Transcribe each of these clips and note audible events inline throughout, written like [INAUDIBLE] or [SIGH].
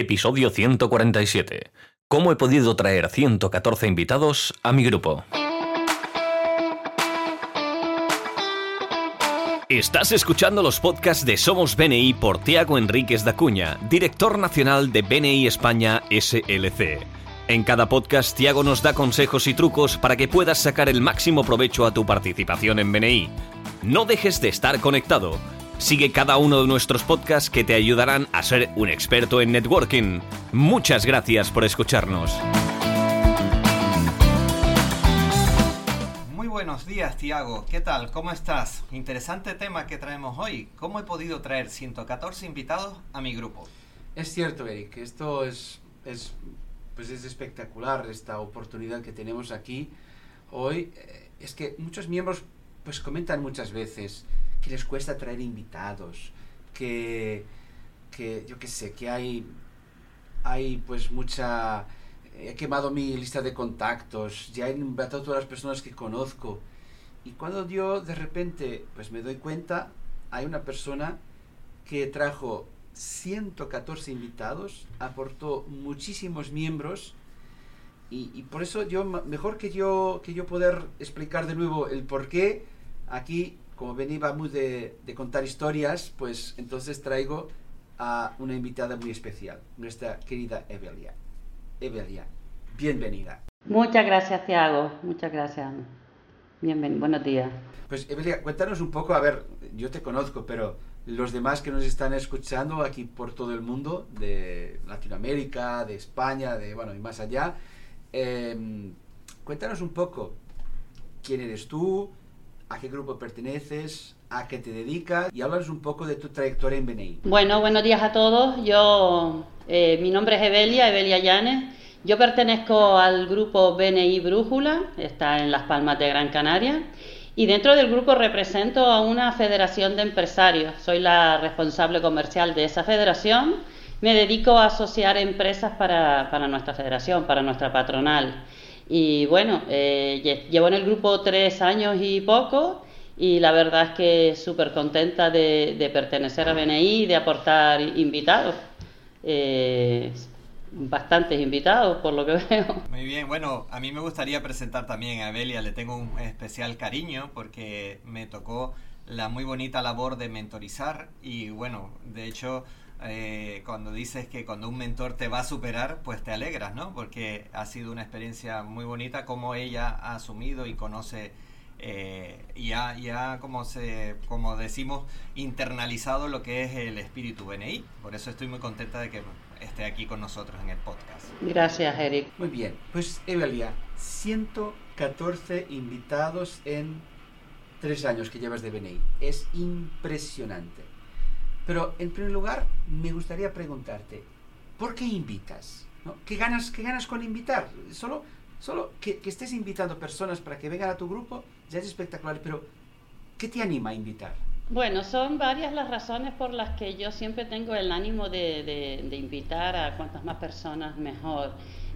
Episodio 147. ¿Cómo he podido traer 114 invitados a mi grupo? Estás escuchando los podcasts de Somos BNI por Tiago Enríquez da Cuña, director nacional de BNI España SLC. En cada podcast, Tiago nos da consejos y trucos para que puedas sacar el máximo provecho a tu participación en BNI. No dejes de estar conectado. Sigue cada uno de nuestros podcasts que te ayudarán a ser un experto en networking. Muchas gracias por escucharnos. Muy buenos días, Tiago. ¿Qué tal? ¿Cómo estás? Interesante tema que traemos hoy. ¿Cómo he podido traer 114 invitados a mi grupo? Es cierto, Eric. Esto es, es, pues es espectacular, esta oportunidad que tenemos aquí hoy. Eh, Es que muchos miembros pues comentan muchas veces que les cuesta traer invitados, que, que yo qué sé, que hay, hay pues mucha... He quemado mi lista de contactos, ya he invitado a todas las personas que conozco. Y cuando yo de repente pues me doy cuenta, hay una persona que trajo 114 invitados, aportó muchísimos miembros y, por eso yo, mejor que yo, que yo poder explicar de nuevo el por qué, aquí, como muy de, de contar historias, pues entonces traigo a una invitada muy especial, nuestra querida Evelia. Evelia, bienvenida. Muchas gracias, Tiago. Muchas gracias. Bienvenido. Buenos días. Pues Evelia, cuéntanos un poco, a ver, yo te conozco, pero los demás que nos están escuchando aquí por todo el mundo, de Latinoamérica, de España, de bueno, y más allá, eh, cuéntanos un poco quién eres tú, a qué grupo perteneces, a qué te dedicas y háblanos un poco de tu trayectoria en BNI. Bueno, buenos días a todos. Yo, eh, mi nombre es Evelia, Evelia Llanes. Yo pertenezco al grupo BNI Brújula, está en Las Palmas de Gran Canaria. Y dentro del grupo represento a una federación de empresarios. Soy la responsable comercial de esa federación. Me dedico a asociar empresas para, para nuestra federación, para nuestra patronal. Y bueno, eh, lle- llevo en el grupo tres años y poco y la verdad es que súper contenta de, de pertenecer a BNI y de aportar invitados. Eh, bastantes invitados por lo que [LAUGHS] veo. Muy bien, bueno, a mí me gustaría presentar también a Evelia, le tengo un especial cariño porque me tocó la muy bonita labor de mentorizar y bueno, de hecho, eh, cuando dices que cuando un mentor te va a superar, pues te alegras, ¿no? Porque ha sido una experiencia muy bonita como ella ha asumido y conoce eh, y ha, y ha, como, se, como decimos, internalizado lo que es el espíritu BNI. Por eso estoy muy contenta de que esté aquí con nosotros en el podcast. Gracias, Eric. Muy bien, pues Evelia, 114 invitados en tres años que llevas de BNI. Es impresionante. Pero en primer lugar, me gustaría preguntarte, ¿por qué invitas? ¿No? ¿Qué, ganas, ¿Qué ganas con invitar? Solo, solo que, estés invitando personas para que vengan a tu grupo ya es espectacular, pero ¿qué te anima a invitar? Bueno, son varias las razones por las que yo siempre tengo el ánimo de invitar a cuantas más personas mejor.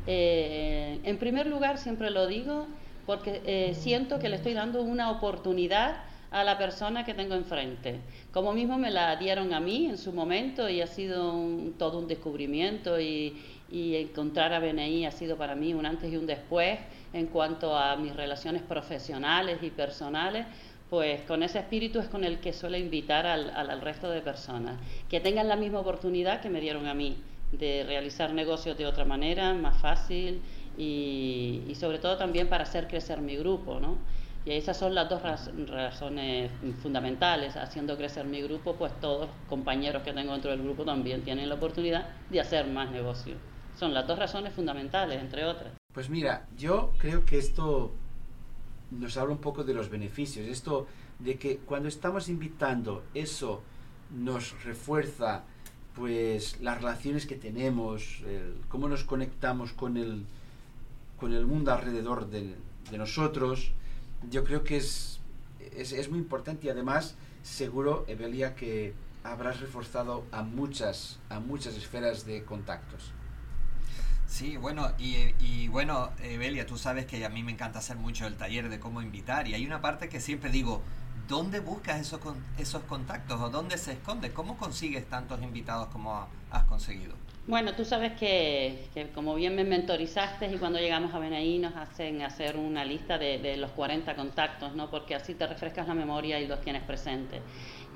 Eh, en primer lugar, siempre lo digo porque eh, siento que le estoy dando una oportunidad a la persona que tengo enfrente. Como mismo me la dieron a mí en su momento y ha sido todo un descubrimiento y, y encontrar a BNI ha sido para mí un antes y un después en cuanto a mis relaciones profesionales y personales, pues con ese espíritu es con el que suelo invitar al, al- al resto de personas, que tengan la misma oportunidad que me dieron a mí, de realizar negocios de otra manera, más fácil y, y sobre todo también para hacer crecer mi grupo, ¿no? Y esas son las dos raz- razones fundamentales. Haciendo crecer mi grupo, pues todos los compañeros que tengo dentro del grupo también tienen la oportunidad de hacer más negocio. Son las dos razones fundamentales, entre otras. Pues mira, yo creo que esto nos habla un poco de los beneficios. Esto de que cuando estamos invitando, eso nos refuerza pues las relaciones que tenemos, cómo nos conectamos con el, con el mundo alrededor de, de nosotros. Yo creo que es, es, es muy importante y además seguro, Evelia, que habrás reforzado a muchas, a muchas esferas de contactos. Sí, bueno, y, y bueno, Evelia, tú sabes que a mí me encanta hacer mucho el taller de cómo invitar y hay una parte que siempre digo, ¿dónde buscas esos, esos contactos o dónde se esconde? ¿Cómo consigues tantos invitados como ha- has conseguido? Bueno, tú sabes que, como bien me mentorizaste y cuando llegamos a BNI nos hacen hacer una lista de, de, los 40 contactos, ¿no? Porque así te refrescas la memoria y los tienes presentes.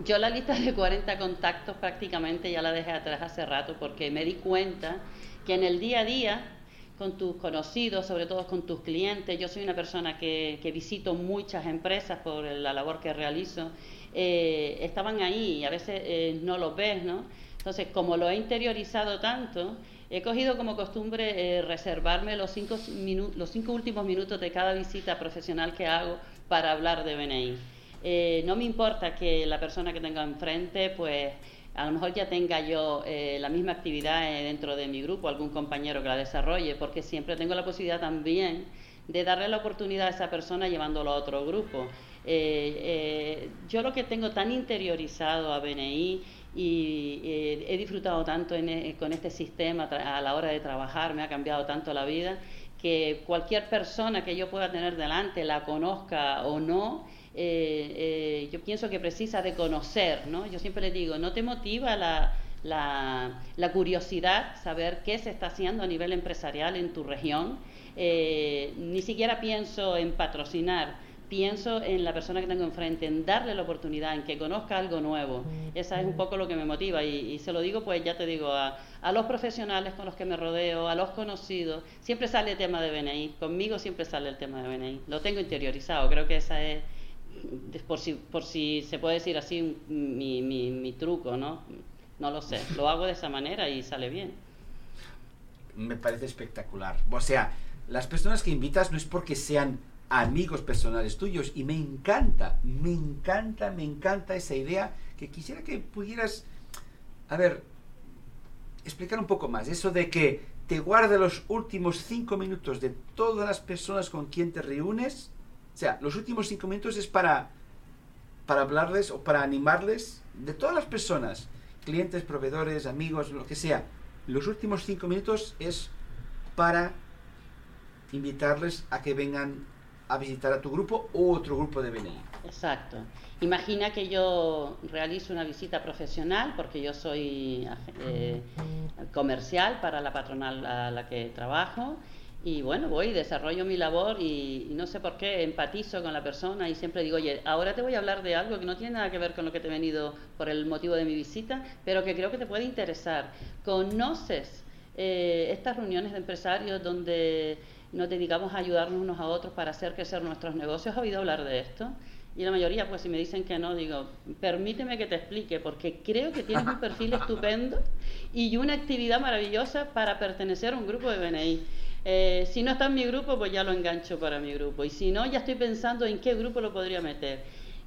Yo la lista de 40 contactos prácticamente ya la dejé atrás hace rato porque me di cuenta que en el día a día con tus conocidos, sobre todo con tus clientes. Yo soy una persona que, que visito muchas empresas por la labor que realizo. Eh, estaban ahí y a veces eh, no los ves, ¿no? Entonces, como lo he interiorizado tanto, he cogido como costumbre eh, reservarme los cinco, últimos minutos de cada visita profesional que hago para hablar de BNI. Eh, no me importa que la persona que tenga enfrente, pues a lo mejor ya tenga yo eh, la misma actividad dentro de mi grupo, algún compañero que la desarrolle, porque siempre tengo la posibilidad también de darle la oportunidad a esa persona llevándolo a otro grupo. yo lo que tengo tan interiorizado a BNI y eh, he disfrutado tanto eh, con este sistema a la hora de trabajar, me ha cambiado tanto la vida, que cualquier persona que yo pueda tener delante, la conozca o no, eh, yo pienso que precisa de conocer, ¿no? Yo siempre le digo, ¿no te motiva la, la, la curiosidad, saber qué se está haciendo a nivel empresarial en tu región? ni siquiera pienso en patrocinar, pienso en la persona que tengo enfrente, en darle la oportunidad, en que conozca algo nuevo. Esa es un poco lo que me motiva y, se lo digo, pues ya te digo, a, a, los profesionales con los que me rodeo, a los conocidos, siempre sale el tema de BNI, conmigo siempre sale el tema de BNI, lo tengo interiorizado, creo que esa es, por si, por si se puede decir así, mi, mi, mi truco, ¿no? No lo sé, lo hago de esa manera y sale bien. Me parece espectacular. O sea, las personas que invitas no es porque sean amigos personales tuyos. Y me encanta, me encanta, me encanta esa idea que quisiera que pudieras, a ver, explicar un poco más, eso de que te guarde los últimos cinco minutos de todas las personas con quien te reúnes, o sea, los últimos cinco minutos es para, para hablarles o para animarles de todas las personas, clientes, proveedores, amigos, lo que sea, los últimos cinco minutos es para invitarles a que vengan a visitar a tu grupo o otro grupo de BNI. Exacto. Imagina que yo realizo una visita profesional porque yo soy eh, comercial para la patronal a la que trabajo y bueno, voy, desarrollo mi labor y, no sé por qué empatizo con la persona y siempre digo, oye, ahora te voy a hablar de algo que no tiene nada que ver con lo que te he venido por el motivo de mi visita, pero que creo que te puede interesar. ¿Conoces eh, estas reuniones de empresarios donde nos dedicamos a ayudarnos unos a otros para hacer crecer nuestros negocios. ¿Has oído hablar de esto? Y la mayoría, pues si me dicen que no, digo, permíteme que te explique, porque creo que tienes un perfil estupendo y una actividad maravillosa para pertenecer a un grupo de BNI. Eh, si no está en mi grupo, pues ya lo engancho para mi grupo. Y si no, ya estoy pensando en qué grupo lo podría meter.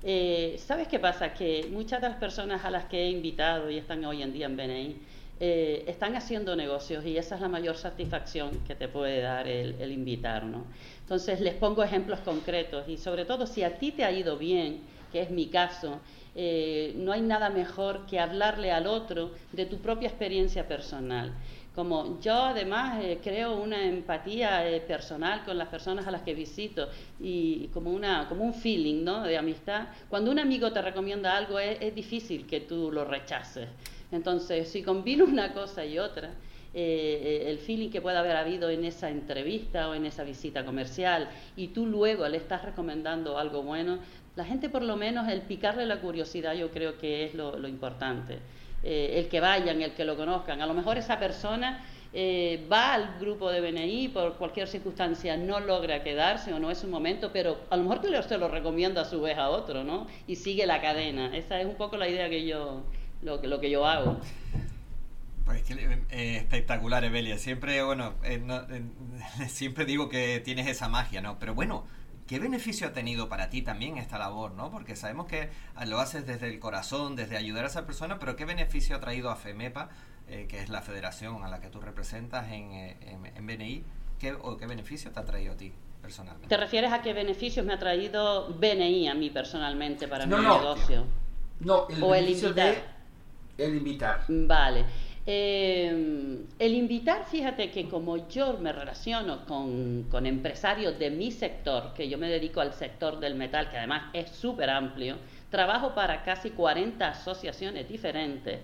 Eh, ¿Sabes qué pasa? Que muchas de las personas a las que he invitado y están hoy en día en BNI, eh, están haciendo negocios y esa es la mayor satisfacción que te puede dar el, el invitar, ¿no? Entonces les pongo ejemplos concretos y sobre todo si a ti te ha ido bien, que es mi caso, eh, no hay nada mejor que hablarle al otro de tu propia experiencia personal. Como yo además eh, creo una empatía personal con las personas a las que visito y como, una, como un feeling ¿no? de amistad, cuando un amigo te recomienda algo es difícil que tú lo rechaces. Entonces, si combino una cosa y otra, eh, el feeling que pueda haber habido en esa entrevista o en esa visita comercial y tú luego le estás recomendando algo bueno, la gente por lo menos el picarle la curiosidad yo creo que es lo, importante. Eh, el que vayan, el que lo conozcan. A lo mejor esa persona eh, va al grupo de BNI por cualquier circunstancia, no logra quedarse o no es un momento, pero a lo mejor te se lo recomienda a su vez a otro, ¿no? Y sigue la cadena. Esa es un poco la idea que yo, lo, lo que yo hago. Pues eh, espectacular, Evelia. Siempre, bueno, eh, [LAUGHS] siempre digo que tienes esa magia, ¿no? Pero bueno, ¿qué beneficio ha tenido para ti también esta labor, ¿no? Porque sabemos que lo haces desde el corazón, desde ayudar a esa persona, pero ¿qué beneficio ha traído a FEMEPA, eh, que es la federación a la que tú representas en, en, BNI? ¿Qué, ¿O qué beneficio te ha traído a ti? Personalmente. ¿Te refieres a qué beneficios me ha traído BNI a mí personalmente para mi negocio? No, el o el invitar. El invitar. Vale. Eh, el invitar, fíjate que como yo me relaciono con, con, empresarios de mi sector, que yo me dedico al sector del metal, que además es súper amplio, trabajo para casi 40 asociaciones diferentes.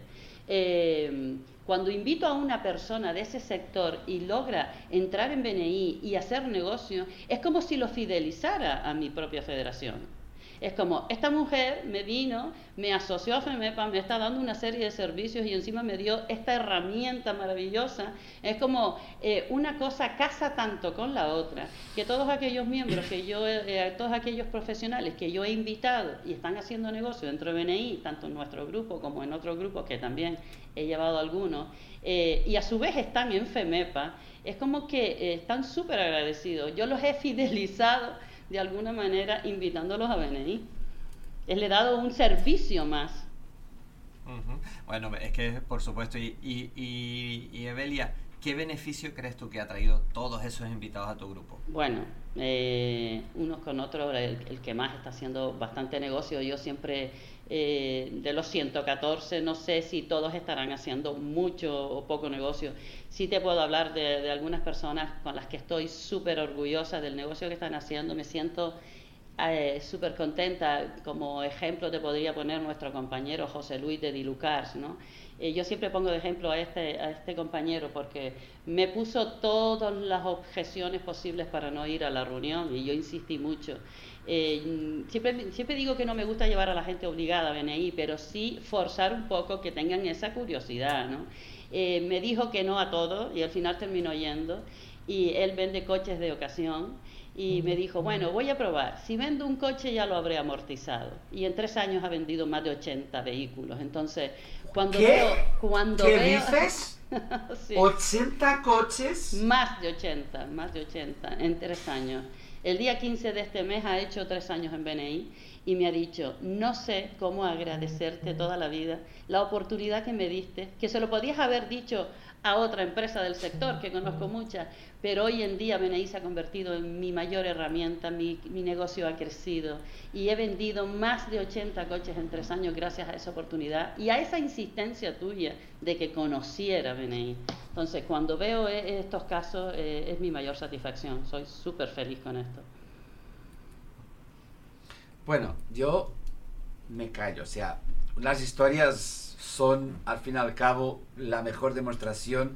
Eh, cuando invito a una persona de ese sector y logra entrar en BNI y hacer negocio, es como si lo fidelizara a mi propia federación. Es como, esta mujer me vino, me asoció a FEMEPA, me está dando una serie de servicios y encima me dio esta herramienta maravillosa. Es como eh, una cosa casa tanto con la otra, que todos aquellos miembros que yo, eh, todos aquellos profesionales que yo he invitado y están haciendo negocio dentro de BNI, tanto en nuestro grupo como en otros grupos que también he llevado algunos, eh, y a su vez están en FEMEPA, es como que están súper agradecidos. Yo los he fidelizado de alguna manera invitándolos a venir. Es le he dado un servicio más. Bueno, es que por supuesto, y, y, y, Evelia, ¿qué beneficio crees tú que ha traído todos esos invitados a tu grupo? Bueno, eh, unos con otros, el, que más está haciendo bastante negocio, yo siempre eh, de los 114, no sé si todos estarán haciendo mucho o poco negocio. Sí te puedo hablar de, algunas personas con las que estoy súper orgullosa del negocio que están haciendo. Me siento eh, súper contenta. Como ejemplo te podría poner nuestro compañero José Luis de Dilucars, ¿no? Eh, yo siempre pongo de ejemplo a este, a este compañero porque me puso todas las objeciones posibles para no ir a la reunión y yo insistí mucho. Eh, siempre, siempre digo que no me gusta llevar a la gente obligada a BNI, pero sí forzar un poco que tengan esa curiosidad, ¿no? Eh, me dijo que no a todo y al final terminó yendo y él vende coches de ocasión y me dijo, bueno, voy a probar, si vendo un coche ya lo habré amortizado y en tres años ha vendido más de 80 vehículos, entonces cuando ¿Qué? veo... Cuando ¿Qué veo... dices? [LAUGHS] Sí. ¿80 coches? Más de 80, más de 80 en tres años. El día 15 de este mes ha hecho tres años en BNI y me ha dicho, no sé cómo agradecerte toda la vida la oportunidad que me diste, que se lo podías haber dicho a otra empresa del sector, que conozco muchas, pero hoy en día BNI se ha convertido en mi mayor herramienta, mi, mi, negocio ha crecido y he vendido más de 80 coches en tres años gracias a esa oportunidad y a esa insistencia tuya de que conociera BNI. Entonces, cuando veo e, estos casos eh, es mi mayor satisfacción, soy súper feliz con esto. Bueno, yo me callo, o sea, las historias son al fin y al cabo la mejor demostración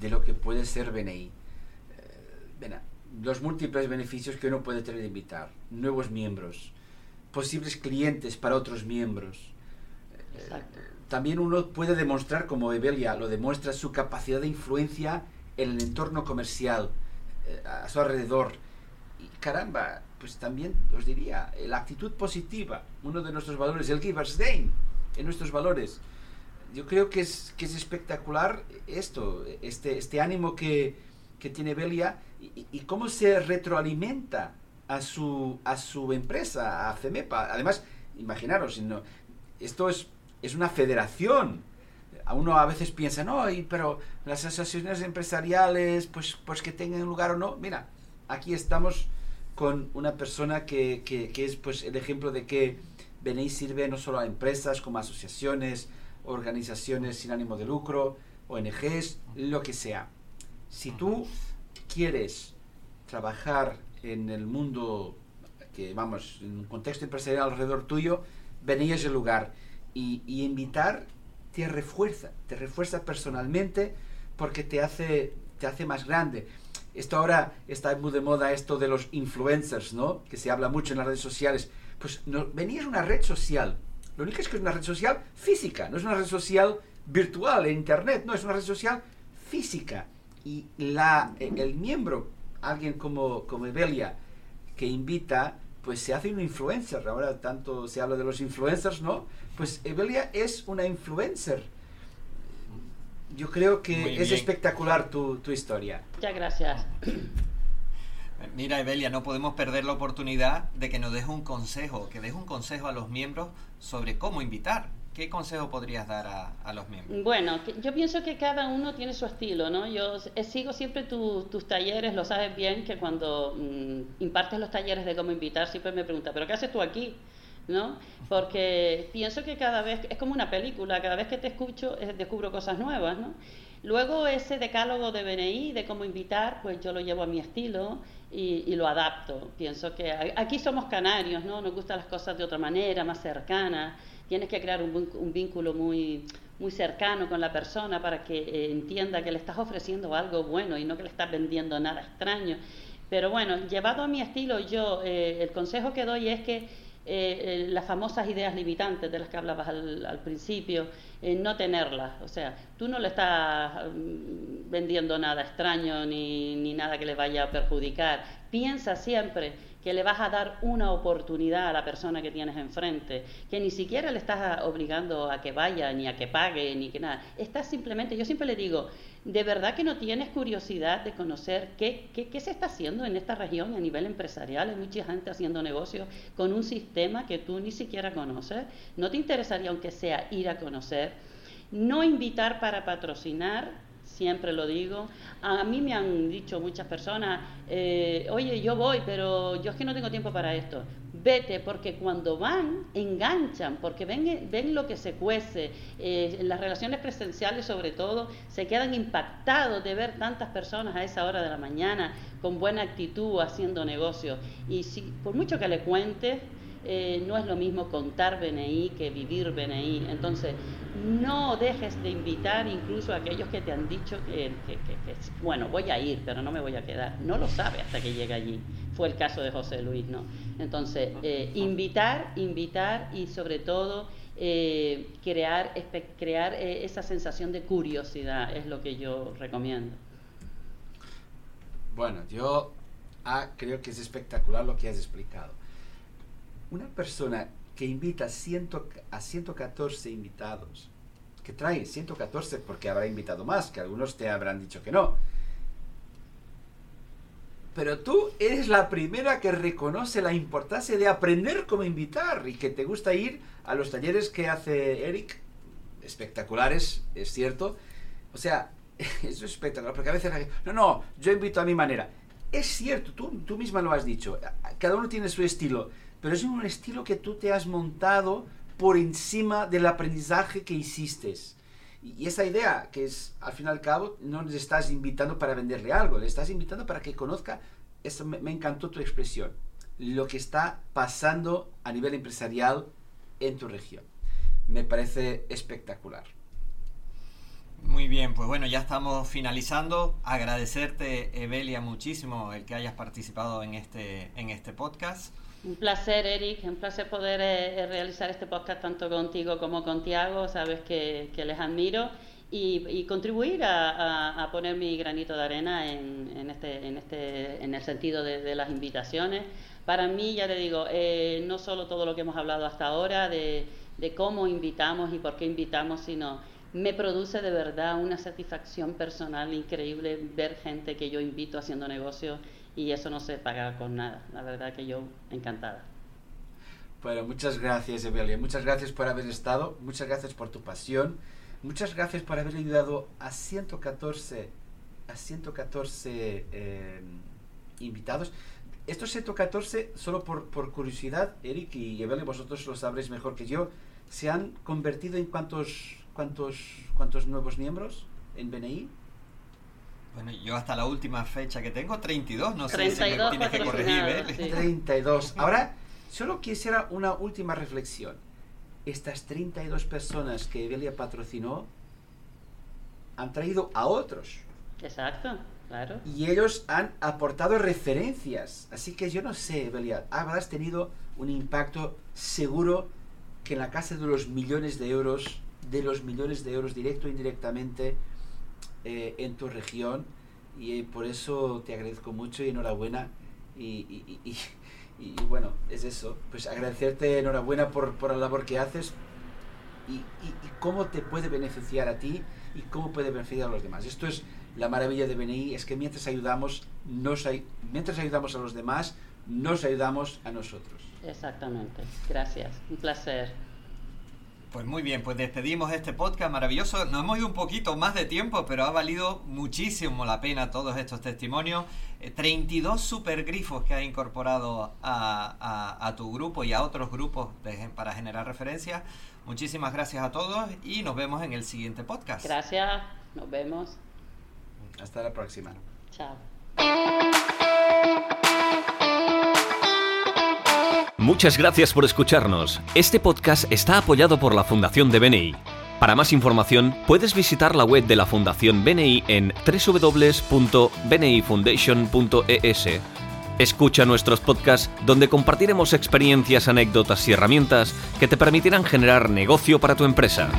de lo que puede ser BNI. Eh, los múltiples beneficios que uno puede tener de invitar, nuevos miembros, posibles clientes para otros miembros. Eh, también uno puede demostrar, como Evelia lo demuestra, su capacidad de influencia en el entorno comercial, eh, a su alrededor. Caramba, pues también os diría, la actitud positiva, uno de nuestros valores, el Giver's Day, en nuestros valores yo creo que es, que es espectacular esto, este, este ánimo que, que tiene Belia y, cómo se retroalimenta a su, a su empresa, a CEMEPA. Además, imaginaros, esto es, es una federación. A uno a veces piensa, no, pero las asociaciones empresariales, pues, pues que tengan lugar o no. Mira, aquí estamos con una persona que, que, que es pues, el ejemplo de que BNI sirve no solo a empresas como asociaciones, organizaciones sin ánimo de lucro, ONGs, lo que sea. Si tú quieres trabajar en el mundo, que vamos, en un contexto empresarial alrededor tuyo, venir a ese lugar y, y, invitar te refuerza, te refuerza personalmente porque te hace, te hace más grande. Esto ahora está muy de moda esto de los influencers, ¿no? Que se habla mucho en las redes sociales. Pues no, venir es una red social lo único es que es una red social física, no es una red social virtual en internet, no, es una red social física. Y la, el miembro, alguien como, como Evelia, que invita, pues se hace un influencer. Ahora tanto se habla de los influencers, ¿no? Pues Evelia es una influencer. Yo creo que es espectacular tu, tu historia. Muchas gracias. [COUGHS] Mira, Evelia, no podemos perder la oportunidad de que nos deje un consejo, que deje un consejo a los miembros sobre cómo invitar. ¿Qué consejo podrías dar a, a los miembros? Bueno, yo pienso que cada uno tiene su estilo, ¿no? Yo sigo siempre tu, tus talleres, lo sabes bien, que cuando mmm, impartes los talleres de cómo invitar, siempre me pregunta, ¿pero qué haces tú aquí? ¿No? Porque pienso que cada vez, es como una película, cada vez que te escucho descubro cosas nuevas, ¿no? Luego ese decálogo de BNI, de cómo invitar, pues yo lo llevo a mi estilo y, y, lo adapto. Pienso que aquí somos canarios, ¿no? Nos gustan las cosas de otra manera, más cercanas. tienes que crear un, vínculo muy, muy cercano con la persona para que eh, entienda que le estás ofreciendo algo bueno y no que le estás vendiendo nada extraño. Pero bueno, llevado a mi estilo, yo eh, el consejo que doy es que eh, las famosas ideas limitantes de las que hablabas al, principio, no tenerlas. O sea, tú no le estás mm, vendiendo nada extraño ni, ni nada que le vaya a perjudicar. Piensa siempre que le vas a dar una oportunidad a la persona que tienes enfrente, que ni siquiera le estás obligando a que vaya, ni a que pague, ni que nada. Estás simplemente, yo siempre le digo, ¿de verdad que no tienes curiosidad de conocer qué, qué, se está haciendo en esta región a nivel empresarial? Hay mucha gente haciendo negocios con un sistema que tú ni siquiera conoces. ¿No te interesaría, aunque sea, ir a conocer? No invitar para patrocinar, siempre lo digo. A mí me han dicho muchas personas, eh, oye, yo voy, pero yo es que no tengo tiempo para esto. Vete, porque cuando van, enganchan, porque ven, ven lo que se cuece. Eh, en las relaciones presenciales, sobre todo, se quedan impactados de ver tantas personas a esa hora de la mañana con buena actitud haciendo negocios. Y si, por mucho que le cuentes, eh, no es lo mismo contar BNI que vivir BNI. Entonces, no dejes de invitar incluso a aquellos que te han dicho que, bueno, voy a ir, pero no me voy a quedar. No lo sabe hasta que llega allí. Fue el caso de José Luis, ¿no? Entonces, eh, invitar, invitar y sobre todo eh, crear, crear esa sensación de curiosidad es lo que yo recomiendo. Bueno, yo ah, creo que es espectacular lo que has explicado una persona que invita a 114 invitados, que trae 114 porque habrá invitado más, que algunos te habrán dicho que no. Pero tú eres la primera que reconoce la importancia de aprender cómo invitar y que te gusta ir a los talleres que hace Eric, espectaculares, es cierto. O sea, [LAUGHS] eso es espectacular, porque a veces, no, no, yo invito a mi manera. Es cierto, tú, tú misma lo has dicho, cada uno tiene su estilo pero es un estilo que tú te has montado por encima del aprendizaje que hiciste. Y esa idea, que es, al fin y al cabo, no le estás invitando para venderle algo, le estás invitando para que conozca, eso me, encantó tu expresión, lo que está pasando a nivel empresarial en tu región. Me parece espectacular. Muy bien, pues bueno, ya estamos finalizando. Agradecerte, Evelia, muchísimo el que hayas participado en este, en este podcast. Un placer, Eric, un placer poder eh, eh, realizar este podcast tanto contigo como con Tiago, sabes que, les admiro y, contribuir a, poner mi granito de arena en, este, en, este, en el sentido de, las invitaciones. Para mí, ya te digo, eh, no solo todo lo que hemos hablado hasta ahora de, de cómo invitamos y por qué invitamos, sino me produce de verdad una satisfacción personal increíble ver gente que yo invito haciendo negocios y eso no se paga con nada. La verdad que yo encantada. Bueno, muchas gracias, Evelia. Muchas gracias por haber estado. Muchas gracias por tu pasión. Muchas gracias por haber ayudado a 114, a 114 eh, invitados. Estos 114, solo por, por curiosidad, Eric y Evelia, vosotros lo sabréis mejor que yo, ¿se han convertido en cuántos, cuántos, cuántos nuevos miembros en BNI? Bueno, yo hasta la última fecha que tengo, 32, no sé si me tienes que corregir. ¿eh? 32. Ahora, solo quisiera una última reflexión. Estas 32 personas que Evelia patrocinó han traído a otros. Exacto, claro. Y ellos han aportado referencias. Así que yo no sé, Evelia, habrás tenido un impacto seguro que en la casa de los millones de euros, de los millones de euros directo e indirectamente, eh, en tu región y por eso te agradezco mucho y enhorabuena y, y, bueno, es eso, pues agradecerte enhorabuena por, por la labor que haces y, cómo te puede beneficiar a ti y cómo puede beneficiar a los demás. Esto es la maravilla de BNI, es que mientras ayudamos, nos, mientras ayudamos a los demás, nos ayudamos a nosotros. Exactamente, gracias, un placer. Pues muy bien, pues despedimos este podcast maravilloso. Nos hemos ido un poquito más de tiempo, pero ha valido muchísimo la pena todos estos testimonios. 32 eh, super grifos que ha incorporado a, tu grupo y a otros grupos para generar referencias. Muchísimas gracias a todos y nos vemos en el siguiente podcast. Gracias, nos vemos. Hasta la próxima. Chao. Muchas gracias por escucharnos. Este podcast está apoyado por la Fundación de BNI. Para más información, puedes visitar la web de la Fundación BNI en www.bnifoundation.es. Escucha nuestros podcasts donde compartiremos experiencias, anécdotas y herramientas que te permitirán generar negocio para tu empresa.